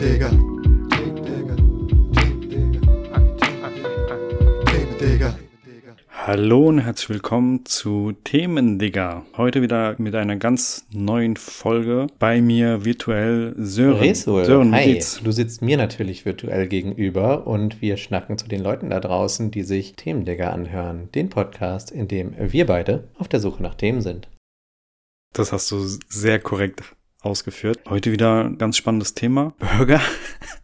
Themendigger. Hallo und herzlich willkommen zu Themendigger. Heute wieder mit einer ganz neuen Folge. Bei mir virtuell Sören. Resul, Sören, hi. geht's? Du sitzt mir natürlich virtuell gegenüber und wir schnacken zu den Leuten da draußen, die sich Themendigger anhören. Den Podcast, in dem wir beide auf der Suche nach Themen sind. Das hast du sehr korrekt ausgeführt. Heute wieder ein ganz spannendes Thema. Burger.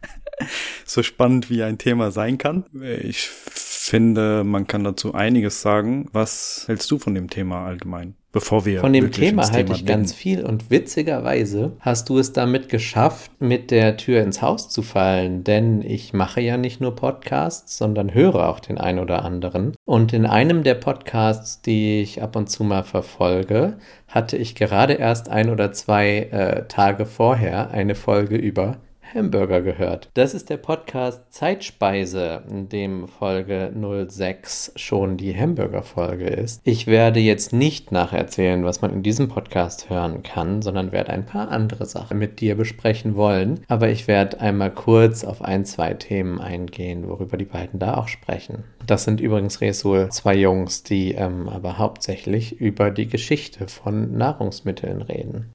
so spannend wie ein Thema sein kann. Ich finde, man kann dazu einiges sagen. Was hältst du von dem Thema allgemein? Bevor wir Von dem Thema halte ich blicken? ganz viel und witzigerweise hast du es damit geschafft, mit der Tür ins Haus zu fallen, denn ich mache ja nicht nur Podcasts, sondern höre auch den ein oder anderen. Und in einem der Podcasts, die ich ab und zu mal verfolge, hatte ich gerade erst ein oder zwei äh, Tage vorher eine Folge über Hamburger gehört. Das ist der Podcast Zeitspeise, in dem Folge 06 schon die Hamburger-Folge ist. Ich werde jetzt nicht nacherzählen, was man in diesem Podcast hören kann, sondern werde ein paar andere Sachen mit dir besprechen wollen. Aber ich werde einmal kurz auf ein, zwei Themen eingehen, worüber die beiden da auch sprechen. Das sind übrigens Resul, zwei Jungs, die ähm, aber hauptsächlich über die Geschichte von Nahrungsmitteln reden.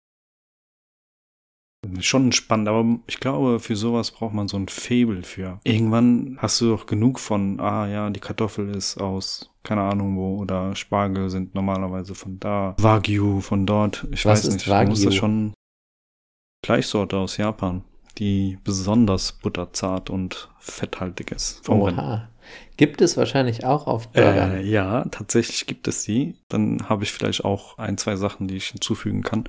Schon spannend, aber ich glaube, für sowas braucht man so ein Faible für. Irgendwann hast du doch genug von, ah ja, die Kartoffel ist aus keine Ahnung wo oder Spargel sind normalerweise von da, Wagyu von dort. Ich Was weiß nicht, du musst das Wagyu? schon Gleichsorte aus Japan, die besonders butterzart und fetthaltig ist. Vom. Oha. Gibt es wahrscheinlich auch auf Burgern. Äh, ja, tatsächlich gibt es die. Dann habe ich vielleicht auch ein, zwei Sachen, die ich hinzufügen kann,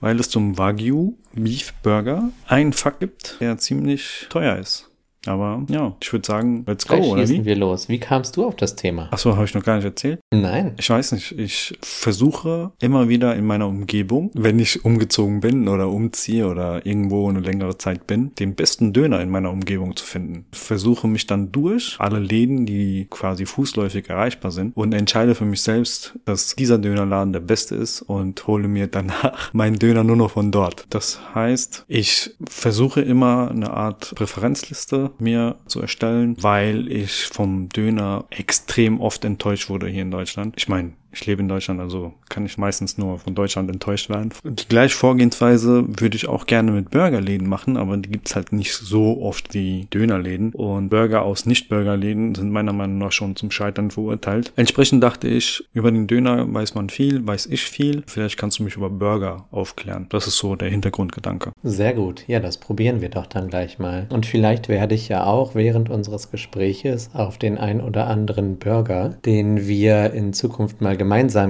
weil es zum Wagyu Beef Burger einen Fakt gibt, der ziemlich teuer ist. Aber ja, ich würde sagen, let's go, Gleich oder wie? wir los. Wie kamst du auf das Thema? Achso, habe ich noch gar nicht erzählt. Nein. Ich weiß nicht, ich versuche immer wieder in meiner Umgebung, wenn ich umgezogen bin oder umziehe oder irgendwo eine längere Zeit bin, den besten Döner in meiner Umgebung zu finden. Versuche mich dann durch alle Läden, die quasi fußläufig erreichbar sind und entscheide für mich selbst, dass dieser Dönerladen der beste ist und hole mir danach meinen Döner nur noch von dort. Das heißt, ich versuche immer eine Art Präferenzliste mir zu erstellen, weil ich vom Döner extrem oft enttäuscht wurde hier in Deutschland. Ich meine, ich lebe in Deutschland, also kann ich meistens nur von Deutschland enttäuscht werden. Die gleiche Vorgehensweise würde ich auch gerne mit Burgerläden machen, aber die gibt's halt nicht so oft wie Dönerläden. Und Burger aus Nicht-Burgerläden sind meiner Meinung nach schon zum Scheitern verurteilt. Entsprechend dachte ich, über den Döner weiß man viel, weiß ich viel. Vielleicht kannst du mich über Burger aufklären. Das ist so der Hintergrundgedanke. Sehr gut. Ja, das probieren wir doch dann gleich mal. Und vielleicht werde ich ja auch während unseres Gespräches auf den ein oder anderen Burger, den wir in Zukunft mal gemeinsam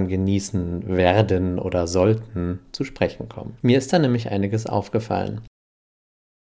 genießen werden oder sollten, zu sprechen kommen. Mir ist da nämlich einiges aufgefallen.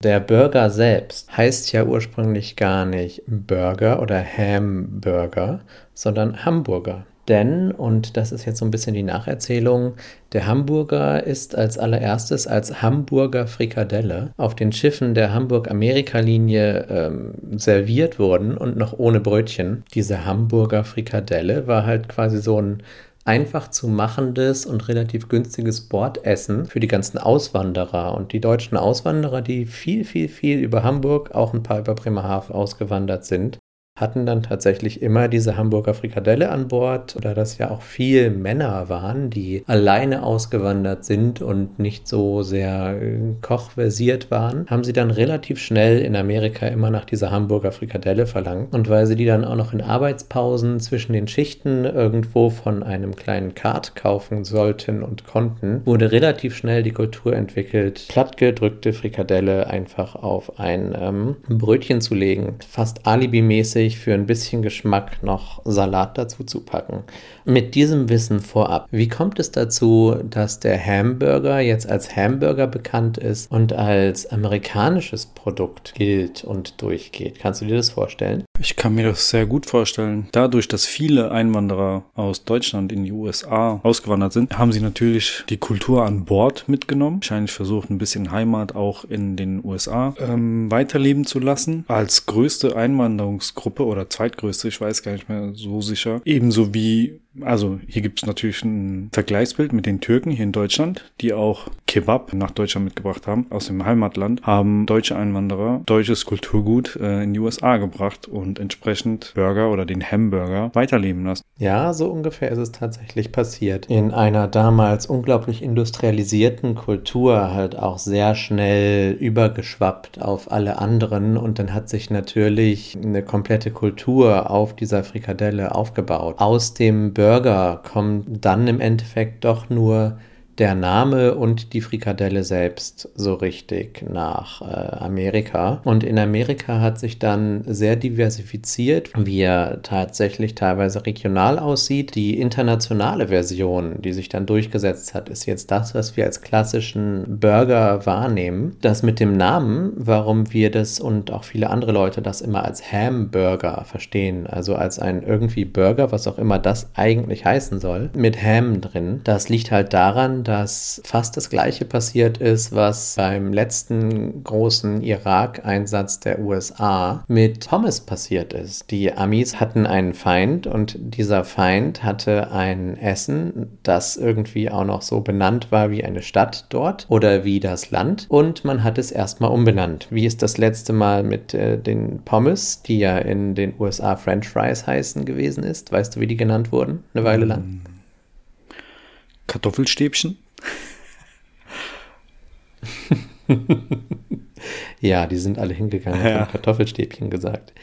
Der Burger selbst heißt ja ursprünglich gar nicht Burger oder Hamburger, sondern Hamburger. Denn, und das ist jetzt so ein bisschen die Nacherzählung, der Hamburger ist als allererstes als Hamburger Frikadelle auf den Schiffen der Hamburg-Amerika-Linie ähm, serviert worden und noch ohne Brötchen. Diese Hamburger Frikadelle war halt quasi so ein einfach zu machendes und relativ günstiges Bordessen für die ganzen Auswanderer. Und die deutschen Auswanderer, die viel, viel, viel über Hamburg, auch ein paar über Bremerhaven ausgewandert sind, hatten dann tatsächlich immer diese Hamburger Frikadelle an Bord, oder dass ja auch viel Männer waren, die alleine ausgewandert sind und nicht so sehr äh, kochversiert waren, haben sie dann relativ schnell in Amerika immer nach dieser Hamburger Frikadelle verlangt. Und weil sie die dann auch noch in Arbeitspausen zwischen den Schichten irgendwo von einem kleinen Kart kaufen sollten und konnten, wurde relativ schnell die Kultur entwickelt, plattgedrückte Frikadelle einfach auf ein ähm, Brötchen zu legen, fast alibimäßig für ein bisschen Geschmack noch Salat dazu zu packen. Mit diesem Wissen vorab, wie kommt es dazu, dass der Hamburger jetzt als Hamburger bekannt ist und als amerikanisches Produkt gilt und durchgeht? Kannst du dir das vorstellen? Ich kann mir das sehr gut vorstellen. Dadurch, dass viele Einwanderer aus Deutschland in die USA ausgewandert sind, haben sie natürlich die Kultur an Bord mitgenommen. Wahrscheinlich versucht, ein bisschen Heimat auch in den USA ähm, weiterleben zu lassen. Als größte Einwanderungsgruppe oder zweitgrößte, ich weiß gar nicht mehr so sicher. Ebenso wie Also hier gibt's natürlich ein Vergleichsbild mit den Türken hier in Deutschland, die auch Kebab nach Deutschland mitgebracht haben, aus dem Heimatland, haben deutsche Einwanderer deutsches Kulturgut äh, in die USA gebracht und entsprechend Burger oder den Hamburger weiterleben lassen. Ja, so ungefähr ist es tatsächlich passiert. In einer damals unglaublich industrialisierten Kultur halt auch sehr schnell übergeschwappt auf alle anderen und dann hat sich natürlich eine komplette Kultur auf dieser Frikadelle aufgebaut. Aus dem kommt dann im Endeffekt doch nur der Name und die Frikadelle selbst so richtig nach äh, Amerika. Und in Amerika hat sich dann sehr diversifiziert, wie er tatsächlich teilweise regional aussieht. Die internationale Version, die sich dann durchgesetzt hat, ist jetzt das, was wir als klassischen Burger wahrnehmen. Das mit dem Namen, warum wir das und auch viele andere Leute das immer als Hamburger verstehen, also als ein irgendwie Burger, was auch immer das eigentlich heißen soll, mit Ham drin. Das liegt halt daran, dass fast das gleiche passiert ist, was beim letzten großen Irak-Einsatz der USA mit Thomas passiert ist. Die Amis hatten einen Feind und dieser Feind hatte ein Essen, das irgendwie auch noch so benannt war wie eine Stadt dort oder wie das Land und man hat es erstmal umbenannt. Wie ist das letzte Mal mit äh, den Pommes, die ja in den USA French Fries heißen, gewesen ist? Weißt du, wie die genannt wurden? Eine Weile lang. Kartoffelstäbchen? Ja, die sind alle hingegangen, Ja. haben Kartoffelstäbchen gesagt.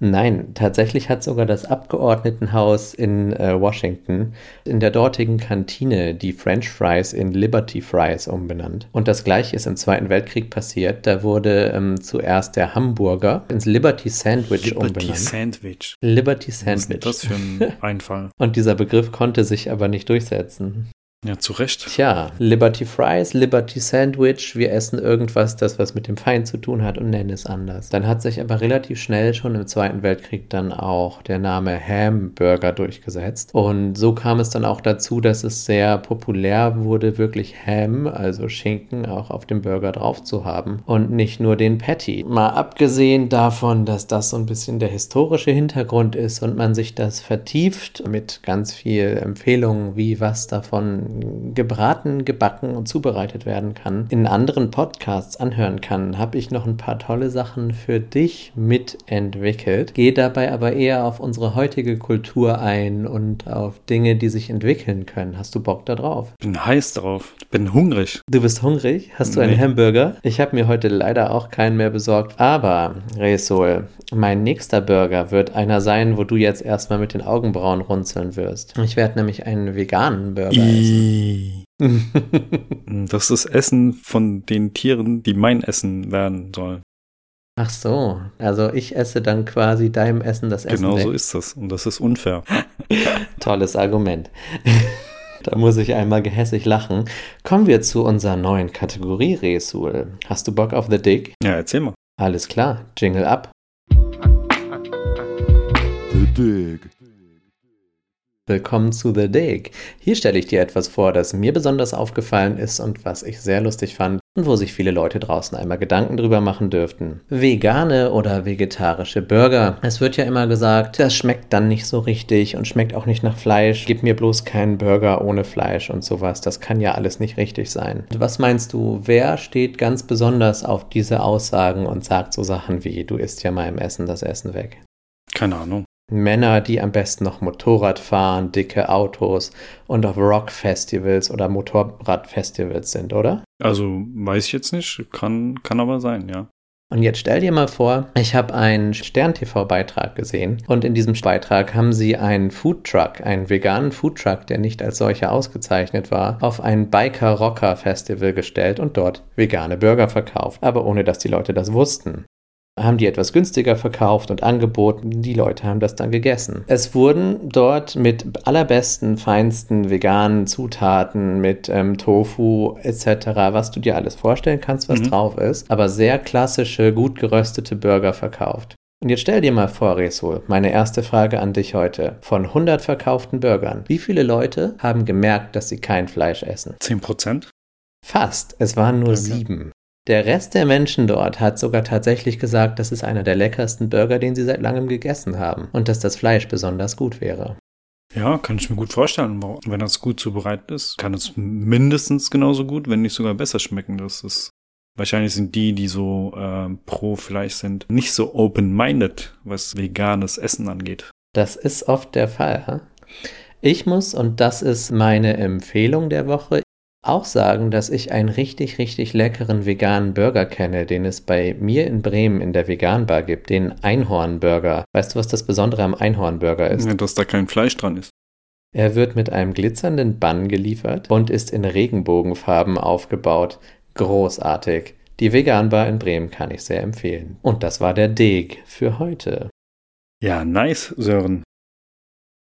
Nein, tatsächlich hat sogar das Abgeordnetenhaus in äh, Washington in der dortigen Kantine die French Fries in Liberty Fries umbenannt. Und das gleiche ist im Zweiten Weltkrieg passiert. Da wurde ähm, zuerst der Hamburger ins Liberty Sandwich Liberty umbenannt. Sandwich. Liberty Was ist Sandwich. das für ein Einfall? Und dieser Begriff konnte sich aber nicht durchsetzen. Ja, zu Recht. Tja, Liberty Fries, Liberty Sandwich, wir essen irgendwas, das was mit dem Feind zu tun hat und nennen es anders. Dann hat sich aber relativ schnell schon im Zweiten Weltkrieg dann auch der Name Hamburger durchgesetzt. Und so kam es dann auch dazu, dass es sehr populär wurde, wirklich Ham, also Schinken, auch auf dem Burger drauf zu haben und nicht nur den Patty. Mal abgesehen davon, dass das so ein bisschen der historische Hintergrund ist und man sich das vertieft mit ganz viel Empfehlungen, wie was davon gebraten, gebacken und zubereitet werden kann, in anderen Podcasts anhören kann, habe ich noch ein paar tolle Sachen für dich mitentwickelt. Gehe dabei aber eher auf unsere heutige Kultur ein und auf Dinge, die sich entwickeln können. Hast du Bock da drauf? Bin heiß drauf. Bin hungrig. Du bist hungrig? Hast du einen Nee. Hamburger? Ich habe mir heute leider auch keinen mehr besorgt. Aber, Resol, mein nächster Burger wird einer sein, wo du jetzt erstmal mit den Augenbrauen runzeln wirst. Ich werde nämlich einen veganen Burger essen. I. Das ist das Essen von den Tieren, die mein Essen werden sollen. Ach so, also ich esse dann quasi deinem Essen das Essen Genau weg. so ist das. Und das ist unfair. Tolles Argument. da muss ich einmal gehässig lachen. Kommen wir zu unserer neuen Kategorie, Resul. Hast du Bock auf The Dick? Ja, erzähl mal. Alles klar, Jingle ab. The Dig. Willkommen zu The Dig. Hier stelle ich dir etwas vor, das mir besonders aufgefallen ist und was ich sehr lustig fand und wo sich viele Leute draußen einmal Gedanken drüber machen dürften. Vegane oder vegetarische Burger. Es wird ja immer gesagt, das schmeckt dann nicht so richtig und schmeckt auch nicht nach Fleisch. Gib mir bloß keinen Burger ohne Fleisch und sowas. Das kann ja alles nicht richtig sein. Was meinst du, wer steht ganz besonders auf diese Aussagen und sagt so Sachen wie, du isst ja meinem Essen das Essen weg? Keine Ahnung. Männer, die am besten noch Motorrad fahren, dicke Autos und auf Rockfestivals oder Motorradfestivals sind, oder? Also, weiß ich jetzt nicht. Kann, kann aber sein, ja. Und jetzt stell dir mal vor, ich habe einen Stern-TV-Beitrag gesehen und in diesem Beitrag haben sie einen Foodtruck, einen veganen Foodtruck, der nicht als solcher ausgezeichnet war, auf ein Biker-Rocker-Festival gestellt und dort vegane Burger verkauft, aber ohne dass die Leute das wussten haben die etwas günstiger verkauft und angeboten. Die Leute haben das dann gegessen. Es wurden dort mit allerbesten, feinsten veganen Zutaten, mit ähm, Tofu etc., was du dir alles vorstellen kannst, was Mhm. drauf ist, aber sehr klassische, gut geröstete Burger verkauft. Und jetzt stell dir mal vor, Resul, meine erste Frage an dich heute. Von 100 verkauften Burgern, wie viele Leute haben gemerkt, dass sie kein Fleisch essen? 10 Prozent? Fast. Es waren nur Okay. sieben. Der Rest der Menschen dort hat sogar tatsächlich gesagt, das ist einer der leckersten Burger, den sie seit langem gegessen haben und dass das Fleisch besonders gut wäre. Ja, kann ich mir gut vorstellen. Wenn das gut zubereitet ist, kann es mindestens genauso gut, wenn nicht sogar besser schmecken. Das ist wahrscheinlich sind die, die so äh, pro Fleisch sind, nicht so open-minded, was veganes Essen angeht. Das ist oft der Fall. Ich muss, und das ist meine Empfehlung der Woche, auch sagen, dass ich einen richtig, richtig leckeren veganen Burger kenne, den es bei mir in Bremen in der Veganbar gibt, den Einhornburger. Weißt du, was das Besondere am Einhornburger ist? Ja, dass da kein Fleisch dran ist. Er wird mit einem glitzernden Bann geliefert und ist in Regenbogenfarben aufgebaut. Großartig. Die Veganbar in Bremen kann ich sehr empfehlen. Und das war der Deg für heute. Ja, nice, Sören.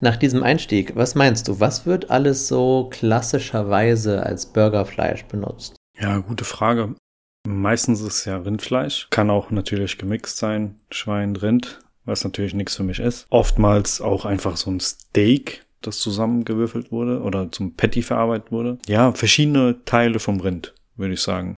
Nach diesem Einstieg, was meinst du, was wird alles so klassischerweise als Burgerfleisch benutzt? Ja, gute Frage. Meistens ist es ja Rindfleisch. Kann auch natürlich gemixt sein, Schwein, Rind, was natürlich nichts für mich ist. Oftmals auch einfach so ein Steak, das zusammengewürfelt wurde oder zum Patty verarbeitet wurde. Ja, verschiedene Teile vom Rind, würde ich sagen.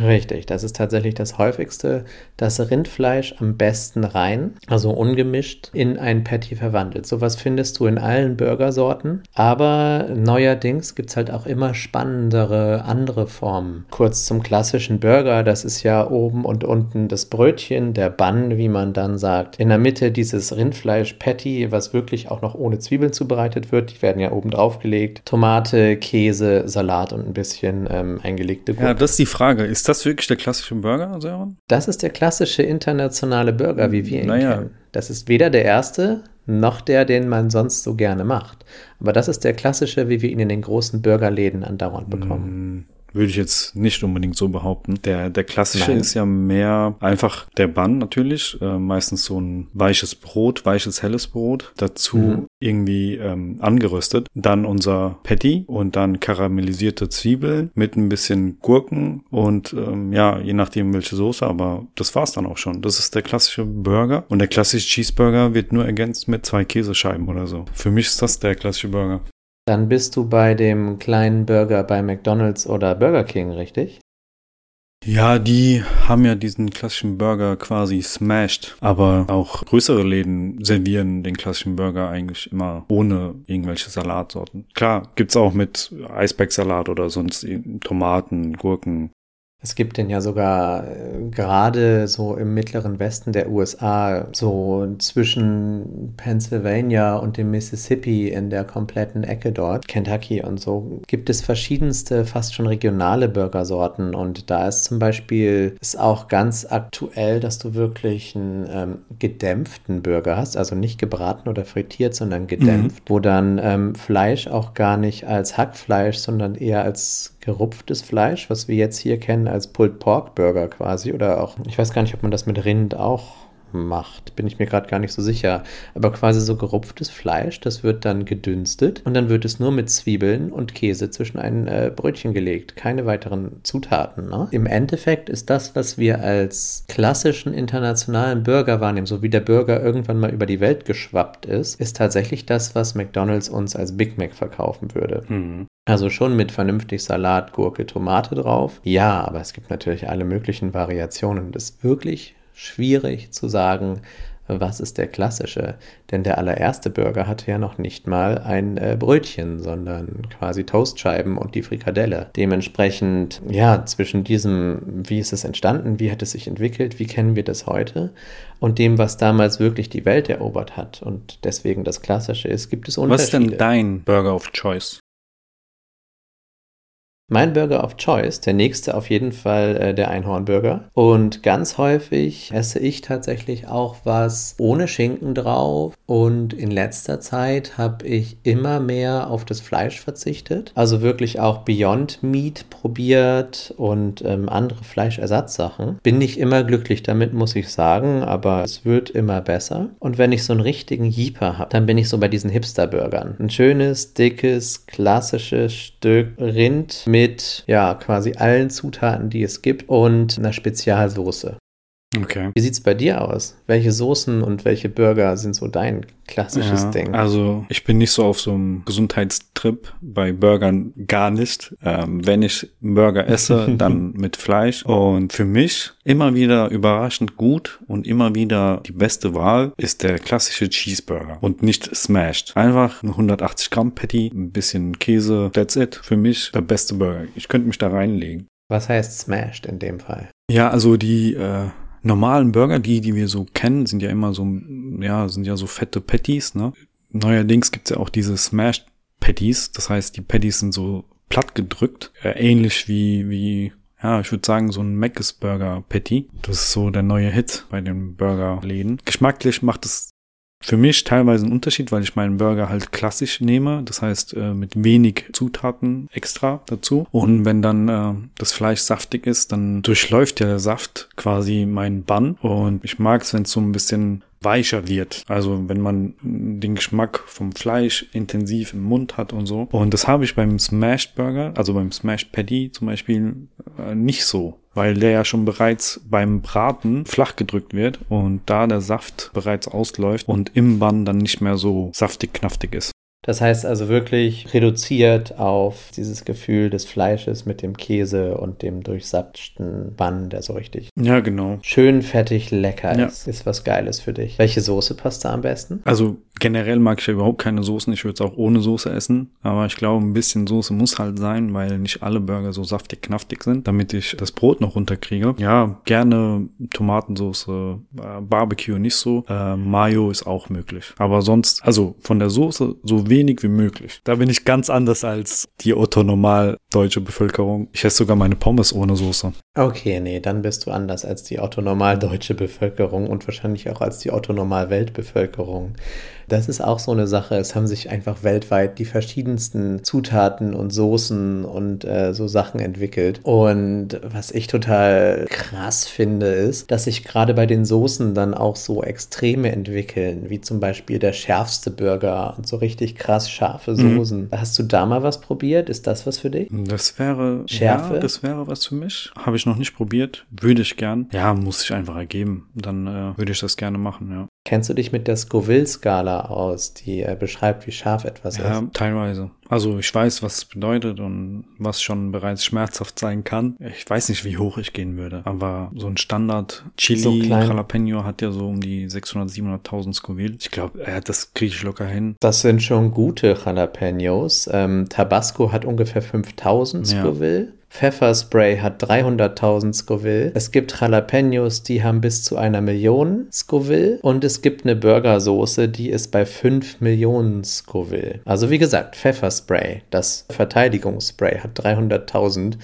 Richtig, das ist tatsächlich das häufigste. Das Rindfleisch am besten rein, also ungemischt, in ein Patty verwandelt. Sowas findest du in allen Burgersorten. Aber neuerdings gibt es halt auch immer spannendere andere Formen. Kurz zum klassischen Burger, das ist ja oben und unten das Brötchen, der Bun, wie man dann sagt. In der Mitte dieses Rindfleisch-Patty, was wirklich auch noch ohne Zwiebeln zubereitet wird. Die werden ja oben drauf gelegt. Tomate, Käse, Salat und ein bisschen ähm, eingelegte Gurke. Ja, das ist die Frage. Ist ist das wirklich der klassische Burger, Sören? Das ist der klassische internationale Burger, wie wir ihn naja. kennen. Das ist weder der erste noch der, den man sonst so gerne macht. Aber das ist der klassische, wie wir ihn in den großen Burgerläden andauernd bekommen. Würde ich jetzt nicht unbedingt so behaupten. Der, der klassische Nein. ist ja mehr einfach der Bann natürlich, äh, meistens so ein weiches Brot, weiches helles Brot, dazu mhm. irgendwie ähm, angeröstet. Dann unser Patty und dann karamellisierte Zwiebeln mit ein bisschen Gurken und ähm, ja, je nachdem welche Soße, aber das war's dann auch schon. Das ist der klassische Burger und der klassische Cheeseburger wird nur ergänzt mit zwei Käsescheiben oder so. Für mich ist das der klassische Burger. Dann bist du bei dem kleinen Burger bei McDonald's oder Burger King, richtig? Ja, die haben ja diesen klassischen Burger quasi smashed, aber auch größere Läden servieren den klassischen Burger eigentlich immer ohne irgendwelche Salatsorten. Klar, gibt's auch mit Eisbergsalat oder sonst Tomaten, Gurken, es gibt den ja sogar äh, gerade so im mittleren Westen der USA, so zwischen Pennsylvania und dem Mississippi in der kompletten Ecke dort, Kentucky und so, gibt es verschiedenste, fast schon regionale Burgersorten. Und da ist zum Beispiel ist auch ganz aktuell, dass du wirklich einen ähm, gedämpften Burger hast, also nicht gebraten oder frittiert, sondern gedämpft, mhm. wo dann ähm, Fleisch auch gar nicht als Hackfleisch, sondern eher als gerupftes Fleisch, was wir jetzt hier kennen als Pulled Pork Burger quasi. Oder auch, ich weiß gar nicht, ob man das mit Rind auch macht, bin ich mir gerade gar nicht so sicher. Aber quasi so gerupftes Fleisch, das wird dann gedünstet und dann wird es nur mit Zwiebeln und Käse zwischen ein äh, Brötchen gelegt. Keine weiteren Zutaten. Ne? Im Endeffekt ist das, was wir als klassischen internationalen Burger wahrnehmen, so wie der Burger irgendwann mal über die Welt geschwappt ist, ist tatsächlich das, was McDonald's uns als Big Mac verkaufen würde. Mhm. Also schon mit vernünftig Salat, Gurke, Tomate drauf. Ja, aber es gibt natürlich alle möglichen Variationen. Das ist wirklich schwierig zu sagen, was ist der klassische? Denn der allererste Burger hatte ja noch nicht mal ein äh, Brötchen, sondern quasi Toastscheiben und die Frikadelle. Dementsprechend, ja, zwischen diesem, wie ist es entstanden, wie hat es sich entwickelt, wie kennen wir das heute und dem, was damals wirklich die Welt erobert hat und deswegen das Klassische ist, gibt es Unterschiede. Was ist denn dein Burger of Choice? Mein Burger of Choice, der nächste auf jeden Fall äh, der Einhornburger. Und ganz häufig esse ich tatsächlich auch was ohne Schinken drauf. Und in letzter Zeit habe ich immer mehr auf das Fleisch verzichtet. Also wirklich auch Beyond Meat probiert und ähm, andere Fleischersatzsachen. Bin nicht immer glücklich damit, muss ich sagen, aber es wird immer besser. Und wenn ich so einen richtigen Jeeper habe, dann bin ich so bei diesen Hipster-Burgern. Ein schönes, dickes, klassisches Stück Rind mit ja quasi allen Zutaten, die es gibt und einer Spezialsoße. Okay. Wie sieht's bei dir aus? Welche Soßen und welche Burger sind so dein klassisches Ja, Ding? Also ich bin nicht so auf so einem Gesundheitstrip bei Burgern gar nicht. Ähm, wenn ich Burger esse, dann mit Fleisch. Und für mich immer wieder überraschend gut und immer wieder die beste Wahl ist der klassische Cheeseburger und nicht smashed. Einfach ein 180 Gramm Patty, ein bisschen Käse, that's it. Für mich der beste Burger. Ich könnte mich da reinlegen. Was heißt smashed in dem Fall? Ja, also die äh, normalen Burger, die, die wir so kennen, sind ja immer so, ja, sind ja so fette Patties, ne? Neuerdings gibt's ja auch diese Smashed Patties, das heißt, die Patties sind so platt gedrückt, äh, ähnlich wie, wie, ja, ich würde sagen, so ein Mc's Burger Patty. Das ist so der neue Hit bei den Burgerläden. Geschmacklich macht es für mich teilweise einen Unterschied, weil ich meinen Burger halt klassisch nehme, das heißt äh, mit wenig Zutaten extra dazu. Und wenn dann äh, das Fleisch saftig ist, dann durchläuft ja der Saft quasi meinen Bann. Und ich mag es, wenn es so ein bisschen weicher wird. Also wenn man den Geschmack vom Fleisch intensiv im Mund hat und so. Und das habe ich beim Smashed Burger, also beim Smashed Patty zum Beispiel, äh, nicht so. Weil der ja schon bereits beim Braten flach gedrückt wird und da der Saft bereits ausläuft und im Bann dann nicht mehr so saftig knaftig ist. Das heißt also wirklich reduziert auf dieses Gefühl des Fleisches mit dem Käse und dem durchsapschten Bann, der so richtig Ja, genau. schön fettig lecker Ja. ist. Ist was Geiles für dich. Welche Soße passt da am besten? Also generell mag ich ja überhaupt keine Soßen. Ich würde es auch ohne Soße essen. Aber ich glaube, ein bisschen Soße muss halt sein, weil nicht alle Burger so saftig knaftig sind, damit ich das Brot noch runterkriege. Ja, gerne Tomatensoße, äh, Barbecue nicht so. Äh, Mayo ist auch möglich. Aber sonst, also von der Soße so wenig wie möglich. Da bin ich ganz anders als die Otto normal deutsche Bevölkerung. Ich esse sogar meine Pommes ohne Soße. Okay, nee, dann bist du anders als die Otto-normal deutsche Bevölkerung und wahrscheinlich auch als die Otto-normal Weltbevölkerung. Das ist auch so eine Sache. Es haben sich einfach weltweit die verschiedensten Zutaten und Soßen und äh, so Sachen entwickelt. Und was ich total krass finde, ist, dass sich gerade bei den Soßen dann auch so Extreme entwickeln, wie zum Beispiel der schärfste Burger und so richtig krass scharfe Soßen. Hast du da mal was probiert? Ist das was für dich? Das wäre Schärfe? Ja, das wäre was für mich. Habe ich noch nicht probiert. Würde ich gern. Ja, muss ich einfach ergeben. Dann äh, würde ich das gerne machen, ja. Kennst du dich mit der Scoville-Skala aus, die äh, beschreibt, wie scharf etwas Ja, ist? teilweise. Also ich weiß, was es bedeutet und was schon bereits schmerzhaft sein kann. Ich weiß nicht, wie hoch ich gehen würde, aber so ein Standard Chili So. Jalapeno hat ja so um die 600, 700.000 Scoville. Ich glaube, äh, das kriege ich locker hin. Das sind schon gute Jalapenos. Ähm, Tabasco hat ungefähr 5000 Ja. Scoville. Pfefferspray hat 300.000 Scoville. Es gibt Jalapenos, die haben bis zu einer Million Scoville. Und es gibt eine Burgersoße, die ist bei 5 Millionen Scoville. Also wie gesagt, Pfefferspray, das Verteidigungsspray, hat 300.000.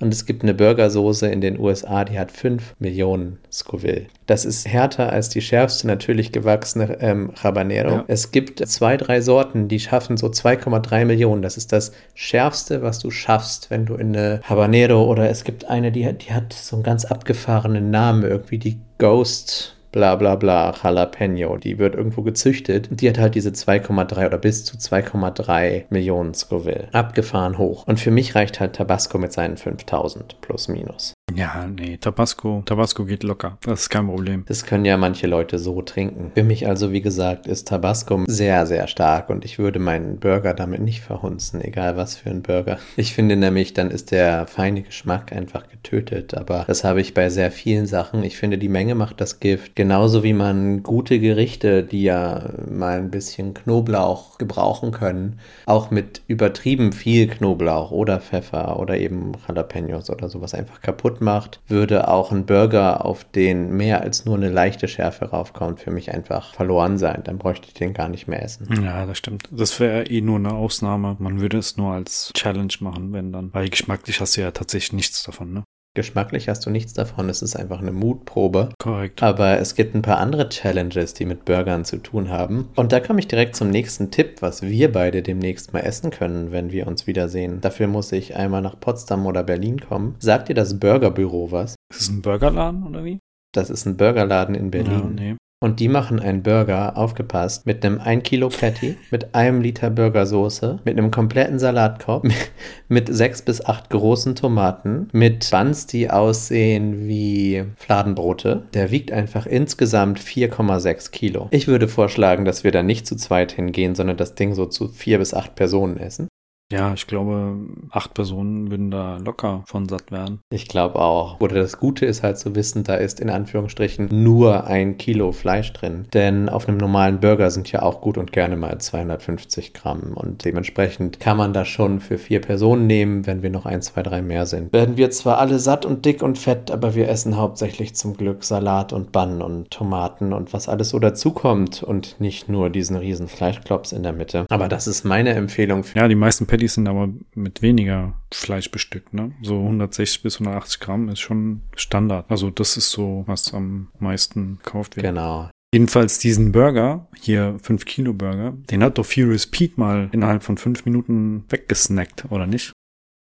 Und es gibt eine Burgersoße in den USA, die hat 5 Millionen Scoville. Das ist härter als die schärfste natürlich gewachsene ähm, Habanero. Ja. Es gibt zwei, drei Sorten, die schaffen so 2,3 Millionen. Das ist das schärfste, was du schaffst, wenn du in eine Habanero oder es gibt eine, die, hat- die hat so einen ganz abgefahrenen Namen, irgendwie die Ghost. Bla bla bla, Jalapeno, die wird irgendwo gezüchtet. Die hat halt diese 2,3 oder bis zu 2,3 Millionen Scoville. Abgefahren hoch. Und für mich reicht halt Tabasco mit seinen 5000 plus minus. Ja, nee, Tabasco, Tabasco geht locker. Das ist kein Problem. Das können ja manche Leute so trinken. Für mich also, wie gesagt, ist Tabasco sehr, sehr stark und ich würde meinen Burger damit nicht verhunzen, egal was für ein Burger. Ich finde nämlich, dann ist der feine Geschmack einfach getötet, aber das habe ich bei sehr vielen Sachen. Ich finde, die Menge macht das Gift. Genauso wie man gute Gerichte, die ja mal ein bisschen Knoblauch gebrauchen können, auch mit übertrieben viel Knoblauch oder Pfeffer oder eben Jalapenos oder sowas einfach kaputt macht, würde auch ein Burger, auf den mehr als nur eine leichte Schärfe raufkommt, für mich einfach verloren sein. Dann bräuchte ich den gar nicht mehr essen. Ja, das stimmt. Das wäre eh nur eine Ausnahme. Man würde es nur als Challenge machen, wenn dann. Weil geschmacklich hast du ja tatsächlich nichts davon, ne? Geschmacklich hast du nichts davon, es ist einfach eine Mutprobe. Korrekt. Aber es gibt ein paar andere Challenges, die mit Burgern zu tun haben. Und da komme ich direkt zum nächsten Tipp, was wir beide demnächst mal essen können, wenn wir uns wiedersehen. Dafür muss ich einmal nach Potsdam oder Berlin kommen. Sagt dir das Burgerbüro was? Ist es ein Burgerladen oder wie? Das ist ein Burgerladen in Berlin. Ja, nee. Und die machen einen Burger, aufgepasst, mit einem 1 Kilo Patty, mit einem Liter Burgersoße, mit einem kompletten Salatkorb, mit sechs bis acht großen Tomaten, mit Buns, die aussehen wie Fladenbrote. Der wiegt einfach insgesamt 4,6 Kilo. Ich würde vorschlagen, dass wir da nicht zu zweit hingehen, sondern das Ding so zu vier bis acht Personen essen. Ja, ich glaube, acht Personen würden da locker von satt werden. Ich glaube auch. Oder das Gute ist halt zu wissen, da ist in Anführungsstrichen nur ein Kilo Fleisch drin. Denn auf einem normalen Burger sind ja auch gut und gerne mal 250 Gramm. Und dementsprechend kann man das schon für vier Personen nehmen, wenn wir noch ein, zwei, drei mehr sind. Werden wir zwar alle satt und dick und fett, aber wir essen hauptsächlich zum Glück Salat und Bann und Tomaten und was alles so dazukommt und nicht nur diesen riesen Fleischklops in der Mitte. Aber das ist meine Empfehlung. Ja, die meisten Patties sind aber mit weniger Fleisch bestückt, ne? So 160 bis 180 Gramm ist schon Standard. Also das ist so, was am meisten gekauft wird. Genau. Jedenfalls diesen Burger, hier 5 Kilo Burger, den hat doch Furious Pete mal innerhalb von 5 Minuten weggesnackt, oder nicht?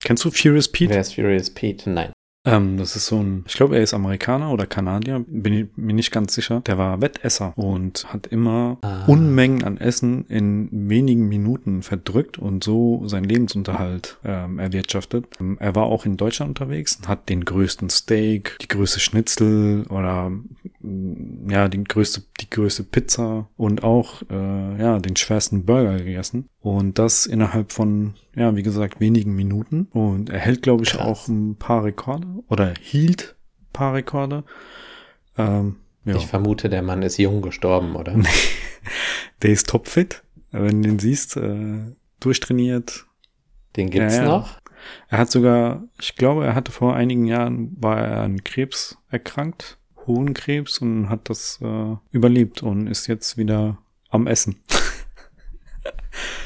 Kennst du Furious Pete? Wer ist Furious Pete? Nein. Ähm, das ist so ein, ich glaube, er ist Amerikaner oder Kanadier, bin ich mir nicht ganz sicher. Der war Wettesser und hat immer Ah. Unmengen an Essen in wenigen Minuten verdrückt und so seinen Lebensunterhalt ähm, erwirtschaftet. Ähm, Er war auch in Deutschland unterwegs und hat den größten Steak, die größte Schnitzel oder mm, ja, die größte, die größte Pizza und auch äh, ja, den schwersten Burger gegessen. Und das innerhalb von, ja, wie gesagt, wenigen Minuten. Und er hält, glaube ich, Krass. auch ein paar Rekorde oder hielt ein paar Rekorde. Ähm, ja. Ich vermute, der Mann ist jung gestorben, oder? Der ist topfit. Wenn du den siehst, äh, durchtrainiert. Den gibt's Ja, ja. noch? Er hat sogar, ich glaube, er hatte vor einigen Jahren, war er an Krebs erkrankt, Hohenkrebs und hat das äh, überlebt und ist jetzt wieder am Essen.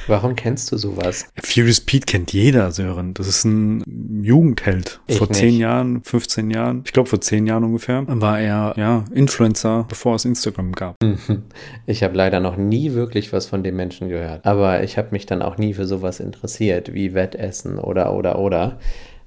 Warum kennst du sowas? Furious Pete kennt jeder, Sören. Das ist ein Jugendheld. Ich vor nicht. 10 Jahren, 15 Jahren, ich glaube vor 10 Jahren ungefähr, war er ja Influencer, bevor es Instagram gab. Ich habe leider noch nie wirklich was von dem Menschen gehört. Aber ich habe mich dann auch nie für sowas interessiert, wie Wettessen oder, oder, oder.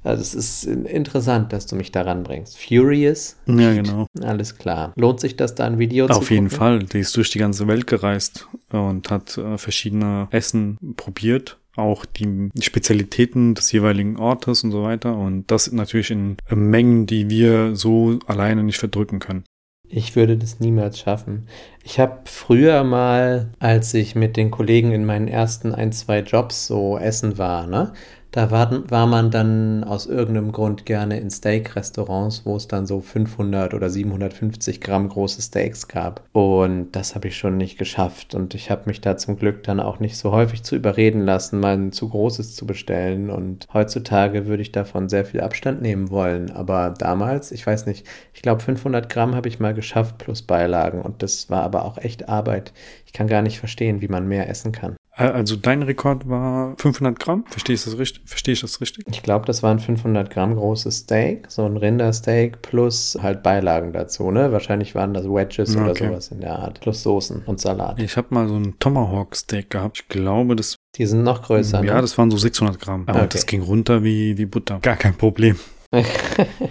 Also es ist interessant, dass du mich daran bringst. Furious? Ja, genau. Alles klar. Lohnt sich das da ein Video zu Auf jeden? Fall. Die ist durch die ganze Welt gereist und hat äh, verschiedene Essen probiert. Auch die Spezialitäten des jeweiligen Ortes und so weiter. Und das natürlich in äh, Mengen, die wir so alleine nicht verdrücken können. Ich würde das niemals schaffen. Ich habe früher mal, als ich mit den Kollegen in meinen ersten ein, zwei Jobs so essen war, ne? Da war, war man dann aus irgendeinem Grund gerne in Steak-Restaurants, wo es dann so 500 oder 750 Gramm große Steaks gab. Und das habe ich schon nicht geschafft. Und ich habe mich da zum Glück dann auch nicht so häufig zu überreden lassen, mal ein zu großes zu bestellen. Und heutzutage würde ich davon sehr viel Abstand nehmen wollen. Aber damals, ich weiß nicht, ich glaube 500 Gramm habe ich mal geschafft plus Beilagen. Und das war aber auch echt Arbeit. Ich kann gar nicht verstehen, wie man mehr essen kann. Äh, Also dein Rekord war 500 Gramm? Verstehe ich das richtig? Verstehe ich das richtig? Ich glaube, das war ein 500 Gramm großes Steak, so ein Rindersteak plus halt Beilagen dazu, ne? Wahrscheinlich waren das Wedges oder Okay. sowas in der Art. Plus Soßen und Salat. Ich habe mal so ein Tomahawk Steak gehabt. Ich glaube, das, Die sind noch größer, ja, ne? das waren so 600 Gramm. Aber Okay. das ging runter wie, wie Butter. Gar kein Problem.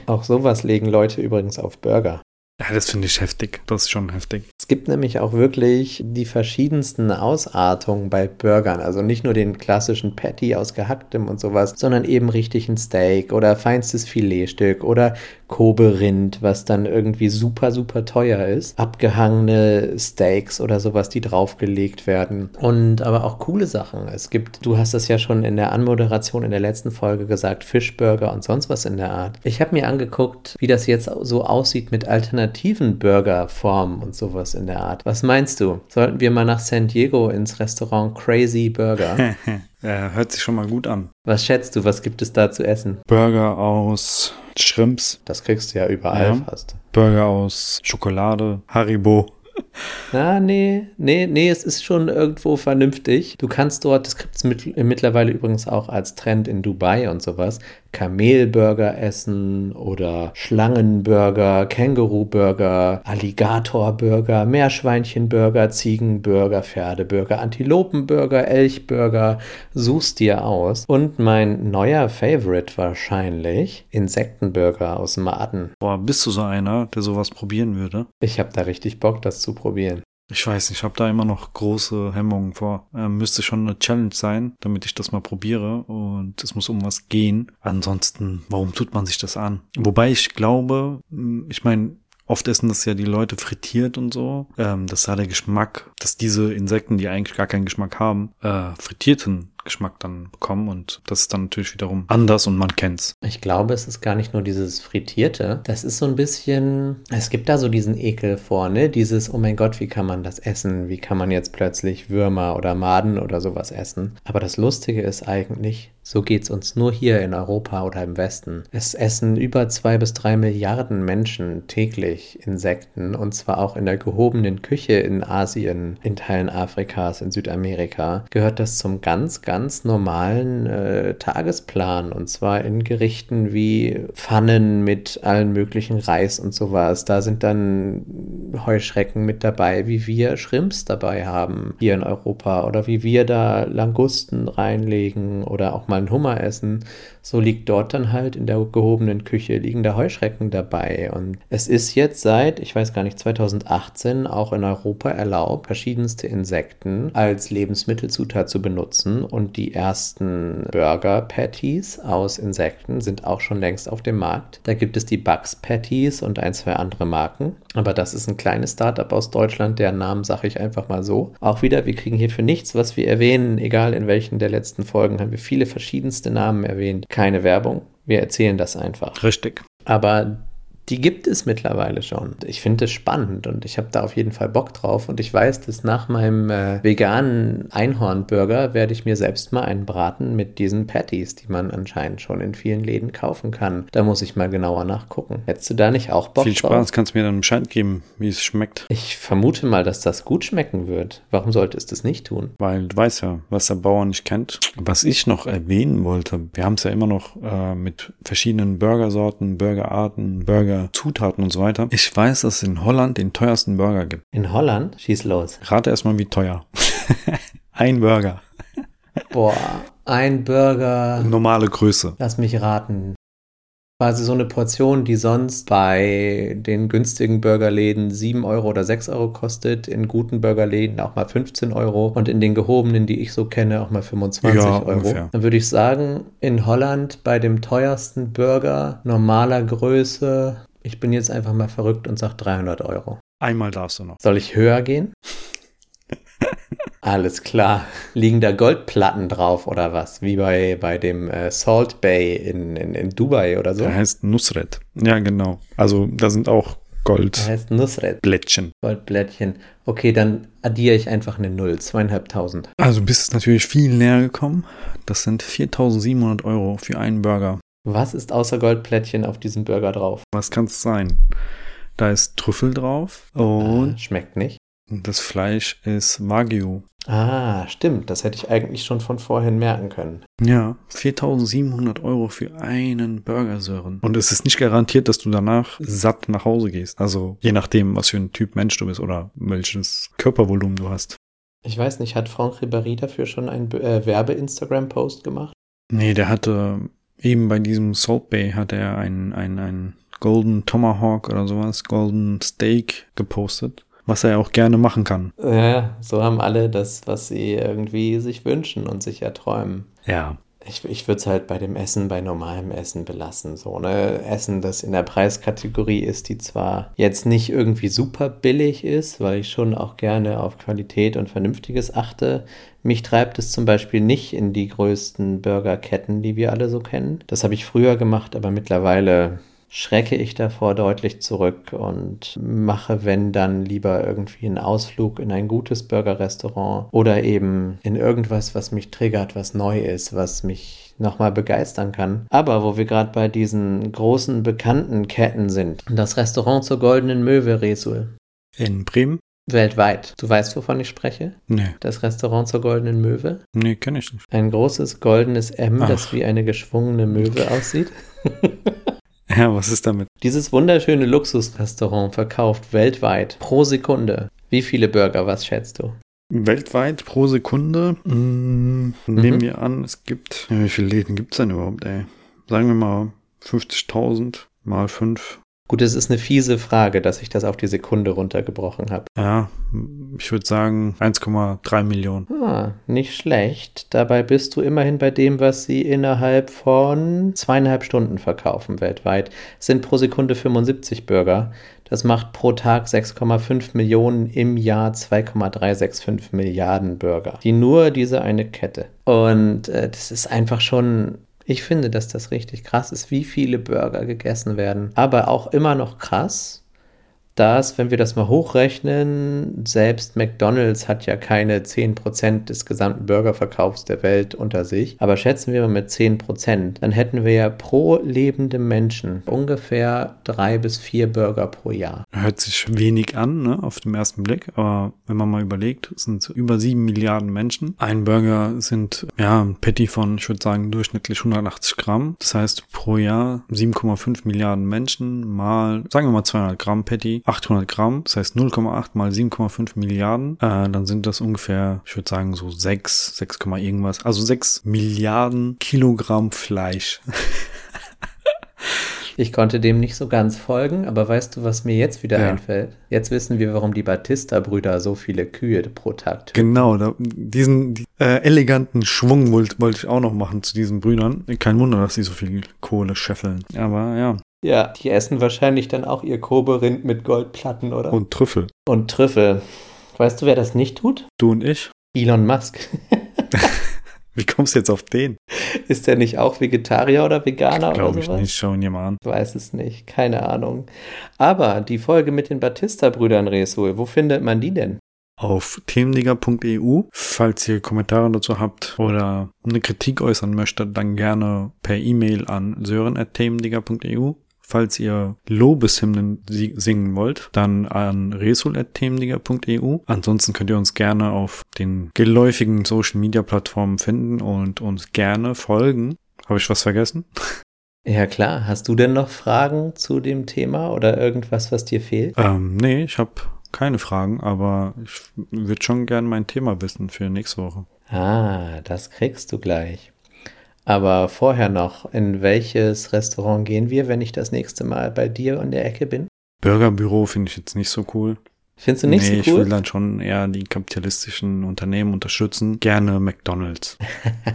Auch sowas legen Leute übrigens auf Burger. Ja, das finde ich heftig. Das ist schon heftig. Es gibt nämlich auch wirklich die verschiedensten Ausartungen bei Burgern. Also nicht nur den klassischen Patty aus gehacktem und sowas, sondern eben richtig ein Steak oder feinstes Filetstück oder Kobe-Rind, was dann irgendwie super, super teuer ist. Abgehangene Steaks oder sowas, die draufgelegt werden. Und aber auch coole Sachen. Es gibt, du hast das ja schon in der Anmoderation in der letzten Folge gesagt, Fischburger und sonst was in der Art. Ich habe mir angeguckt, wie das jetzt so aussieht mit alternativen Burgerformen und sowas in der Art. Was meinst du? Sollten wir mal nach San Diego ins Restaurant Crazy Burger? äh, hört sich schon mal gut an. was schätzt du, was gibt es da zu essen? Burger aus Shrimps, Das kriegst du ja überall Ja. fast. Burger aus Schokolade, Haribo. Ah, nee, nee, nee, es ist schon irgendwo vernünftig. Du kannst dort, das gibt es mit, mittlerweile übrigens auch als Trend in Dubai und sowas, Kamelburger essen oder Schlangenburger, Känguruburger, Alligatorburger, Meerschweinchenburger, Ziegenburger, Pferdeburger, Antilopenburger, Elchburger. Suchst dir aus. Und mein neuer Favorite wahrscheinlich Insektenburger aus Maden. Boah, bist du so einer, der sowas probieren würde? Ich habe da richtig Bock, das zu probieren. Ich weiß nicht, ich habe da immer noch große Hemmungen vor. Ähm, müsste schon eine Challenge sein, damit ich das mal probiere und es muss um was gehen. Ansonsten, warum tut man sich das an? Wobei ich glaube, ich meine, Oft essen das ja die Leute frittiert und so. Ähm, das ist der Geschmack, dass diese Insekten, die eigentlich gar keinen Geschmack haben, äh, frittierten Geschmack dann bekommen und das ist dann natürlich wiederum anders und man kennt's. Ich glaube, es ist gar nicht nur dieses Frittierte. Das ist so ein bisschen, es gibt da so diesen Ekel vor, ne? Dieses, oh mein Gott, wie kann man das essen? Wie kann man jetzt plötzlich Würmer oder Maden oder sowas essen? Aber das Lustige ist eigentlich, so geht's uns nur hier in Europa oder im Westen. Es essen über zwei bis drei Milliarden Menschen täglich Insekten und zwar auch in der gehobenen Küche in Asien, in Teilen Afrikas, in Südamerika. Gehört das zum ganz, ganz normalen äh, Tagesplan und zwar in Gerichten wie Pfannen mit allen möglichen Reis und sowas. Da sind dann Heuschrecken mit dabei, wie wir Shrimps dabei haben hier in Europa oder wie wir da Langusten reinlegen oder auch mal einen Hummer essen. So liegt dort dann halt in der gehobenen Küche liegen da Heuschrecken dabei und es ist jetzt seit, ich weiß gar nicht, 2018 auch in Europa erlaubt, verschiedenste Insekten als Lebensmittelzutat zu benutzen und die ersten Burger Patties aus Insekten sind auch schon längst auf dem Markt. Da gibt es die Bugs Patties und ein, zwei andere Marken. Aber das ist ein kleines Startup aus Deutschland, deren Namen sage ich einfach mal so. Auch wieder, wir kriegen hier für nichts, was wir erwähnen, egal in welchen der letzten Folgen, haben wir viele verschiedenste Namen erwähnt. Keine Werbung. Wir erzählen das einfach. Richtig. Aber die gibt es mittlerweile schon. Ich finde es spannend und ich habe da auf jeden Fall Bock drauf. Und ich weiß, dass nach meinem äh, veganen Einhornburger werde ich mir selbst mal einen braten mit diesen Patties, die man anscheinend schon in vielen Läden kaufen kann. Da muss ich mal genauer nachgucken. Hättest du da nicht auch Bock Viel Spaß, drauf? kannst du mir dann Bescheid geben, wie es schmeckt. Ich vermute mal, dass das gut schmecken wird. Warum sollte es das nicht tun? Weil du weißt ja, was der Bauer nicht kennt. Was ich noch erwähnen wollte, wir haben es ja immer noch äh, mit verschiedenen Burgersorten, Burgerarten, Burger Zutaten und so weiter. Ich weiß, dass es in Holland den teuersten Burger gibt. In Holland? Schieß los. Rate erstmal, wie teuer. ein Burger. Boah, ein Burger. Normale Größe. Lass mich raten quasi so eine Portion, die sonst bei den günstigen Burgerläden 7 Euro oder 6 Euro kostet, in guten Burgerläden auch mal 15 Euro und in den gehobenen, die ich so kenne, auch mal 25 ja, Euro. Ungefähr. Dann würde ich sagen, in Holland bei dem teuersten Burger normaler Größe, ich bin jetzt einfach mal verrückt und sage 300 Euro. Einmal darfst du noch. Soll ich höher gehen? Alles klar. Liegen da Goldplatten drauf oder was? Wie bei, bei dem äh, Salt Bay in, in, in Dubai oder so? Der heißt Nusret. Ja, genau. Also da sind auch Gold. Der heißt Nusret. Blättchen. Goldblättchen. Okay, dann addiere ich einfach eine Null. Zweieinhalbtausend. Also bist natürlich viel näher gekommen. Das sind 4700 Euro für einen Burger. Was ist außer Goldplättchen auf diesem Burger drauf? Was kann es sein? Da ist Trüffel drauf und. Ah, schmeckt nicht. Das Fleisch ist Wagyu. Ah, stimmt. Das hätte ich eigentlich schon von vorhin merken können. Ja, 4700 Euro für einen Burger, Sören. Und es ist nicht garantiert, dass du danach satt nach Hause gehst. Also je nachdem, was für ein Typ Mensch du bist oder welches Körpervolumen du hast. Ich weiß nicht, hat Franck Ribéry dafür schon einen äh, Werbe-Instagram-Post gemacht? Nee, der hatte eben bei diesem Salt Bay hat er einen, einen, einen Golden Tomahawk oder sowas, Golden Steak gepostet was er auch gerne machen kann. Ja, so haben alle das, was sie irgendwie sich wünschen und sich erträumen. Ja. Ich, ich würde es halt bei dem Essen, bei normalem Essen belassen. So, ne? Essen, das in der Preiskategorie ist, die zwar jetzt nicht irgendwie super billig ist, weil ich schon auch gerne auf Qualität und Vernünftiges achte. Mich treibt es zum Beispiel nicht in die größten Burgerketten, die wir alle so kennen. Das habe ich früher gemacht, aber mittlerweile schrecke ich davor deutlich zurück und mache, wenn dann lieber irgendwie einen Ausflug in ein gutes Burgerrestaurant oder eben in irgendwas, was mich triggert, was neu ist, was mich nochmal begeistern kann. Aber wo wir gerade bei diesen großen bekannten Ketten sind, das Restaurant zur Goldenen Möwe, Resul. In Bremen? weltweit. Du weißt, wovon ich spreche? Nee, Das Restaurant zur Goldenen Möwe. nee, kenne ich nicht. Ein großes goldenes M, das Ach. wie eine geschwungene Möwe aussieht. Ja, was ist damit? Dieses wunderschöne Luxusrestaurant verkauft weltweit pro Sekunde. Wie viele Burger, was schätzt du? Weltweit pro Sekunde? Mm, nehmen wir an, es gibt. Ja, wie viele Läden gibt es denn überhaupt, ey? Sagen wir mal 50.000 mal 5. Gut, es ist eine fiese Frage, dass ich das auf die Sekunde runtergebrochen habe. Ja, ich würde sagen 1,3 Millionen. Ah, nicht schlecht. Dabei bist du immerhin bei dem, was sie innerhalb von zweieinhalb Stunden verkaufen weltweit. Es sind pro Sekunde 75 Burger. Das macht pro Tag 6,5 Millionen, im Jahr 2,365 Milliarden Burger. Die nur diese eine Kette. Und äh, das ist einfach schon. Ich finde, dass das richtig krass ist, wie viele Burger gegessen werden. Aber auch immer noch krass, dass, wenn wir das mal hochrechnen, selbst McDonald's hat ja keine 10% des gesamten Burgerverkaufs der Welt unter sich. Aber schätzen wir mal mit 10%, dann hätten wir ja pro lebendem Menschen ungefähr drei bis vier Burger pro Jahr. Hört sich wenig an, ne, auf den ersten Blick, aber wenn man mal überlegt, sind über 7 Milliarden Menschen. Ein Burger sind, ja, ein Patty von, ich würde sagen, durchschnittlich 180 Gramm. Das heißt, pro Jahr 7,5 Milliarden Menschen mal, sagen wir mal 200 Gramm Patty, 800 Gramm, das heißt 0,8 mal 7,5 Milliarden, äh, dann sind das ungefähr, ich würde sagen, so 6, 6, irgendwas, also 6 Milliarden Kilogramm Fleisch. Ich konnte dem nicht so ganz folgen, aber weißt du, was mir jetzt wieder Ja. einfällt? Jetzt wissen wir, warum die Batista-Brüder so viele Kühe pro Tag töten. Genau, da, diesen die, äh, eleganten Schwung wollte wollte ich auch noch machen zu diesen Brüdern. Kein Wunder, dass sie so viel Kohle scheffeln. Aber ja, Ja, die essen wahrscheinlich dann auch ihr Kobe-Rind mit Goldplatten, oder? und Trüffel. Und Trüffel. Weißt du, wer das nicht tut? Du und ich? Elon Musk. Wie kommst du jetzt auf den? Ist der nicht auch Vegetarier oder Veganer Glaube oder ich sowas? nicht. Schau ihn dir mal an. Weiß es nicht, keine Ahnung. Aber die Folge mit den Batista-Brüdern, Resul, wo findet man die denn? Auf themenliga.eu. Falls ihr Kommentare dazu habt oder eine Kritik äußern möchtet, dann gerne per E-Mail an sören.themenliga.eu. Falls ihr Lobeshymnen si- singen wollt, dann an resul.themenliga.eu. Ansonsten könnt ihr uns gerne auf den geläufigen Social Media Plattformen finden und uns gerne folgen. Habe ich was vergessen? Ja klar, hast du denn noch Fragen zu dem Thema oder irgendwas, was dir fehlt? Ähm, nee, ich habe keine Fragen, aber ich würde schon gerne mein Thema wissen für nächste Woche. Ah, das kriegst du gleich. Aber vorher noch, in welches Restaurant gehen wir, wenn ich das nächste Mal bei dir in der Ecke bin? Burgerbüro finde ich jetzt nicht so cool. Findest du nicht nee, ich so will cool? dann schon eher die kapitalistischen Unternehmen unterstützen. Gerne McDonalds.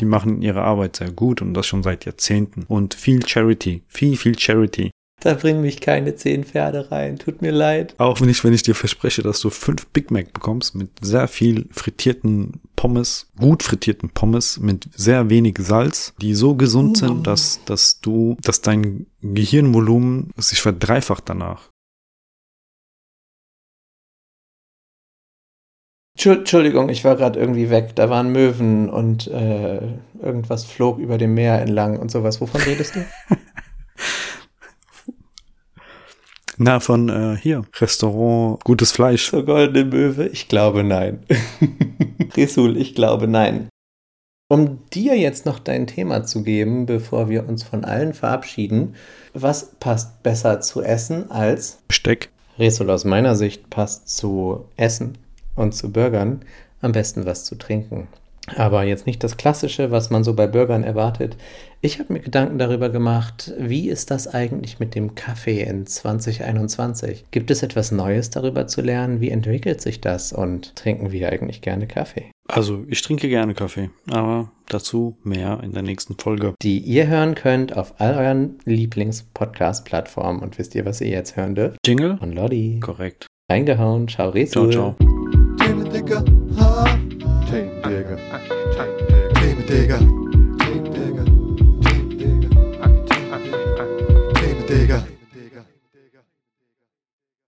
die machen ihre Arbeit sehr gut und das schon seit Jahrzehnten. Und viel Charity. Viel, viel Charity. Da bringen mich keine zehn Pferde rein. Tut mir leid. Auch wenn ich, wenn ich dir verspreche, dass du fünf Big Mac bekommst mit sehr viel frittierten Pommes, gut frittierten Pommes mit sehr wenig Salz, die so gesund sind, dass, dass du, dass dein Gehirnvolumen sich verdreifacht danach. Entschu- Entschuldigung, ich war gerade irgendwie weg. Da waren Möwen und äh, irgendwas flog über dem Meer entlang und sowas. Wovon redest du? Na, von äh, hier, Restaurant, gutes Fleisch. Zur goldenen Möwe? Ich glaube nein. Resul, ich glaube nein. Um dir jetzt noch dein Thema zu geben, bevor wir uns von allen verabschieden, was passt besser zu essen als Besteck. Resul aus meiner Sicht passt zu Essen und zu Burgern am besten was zu trinken. Aber jetzt nicht das Klassische, was man so bei Burgern erwartet. Ich habe mir Gedanken darüber gemacht, wie ist das eigentlich mit dem Kaffee in 2021? Gibt es etwas Neues darüber zu lernen? Wie entwickelt sich das? Und trinken wir eigentlich gerne Kaffee? Also, ich trinke gerne Kaffee, aber dazu mehr in der nächsten Folge. Die ihr hören könnt auf all euren Lieblings-Podcast-Plattformen. Und wisst ihr, was ihr jetzt hören dürft? Jingle? Von Lodi. Korrekt. Reingehauen. Ciao, Ciao, Resul. ciao. Themen,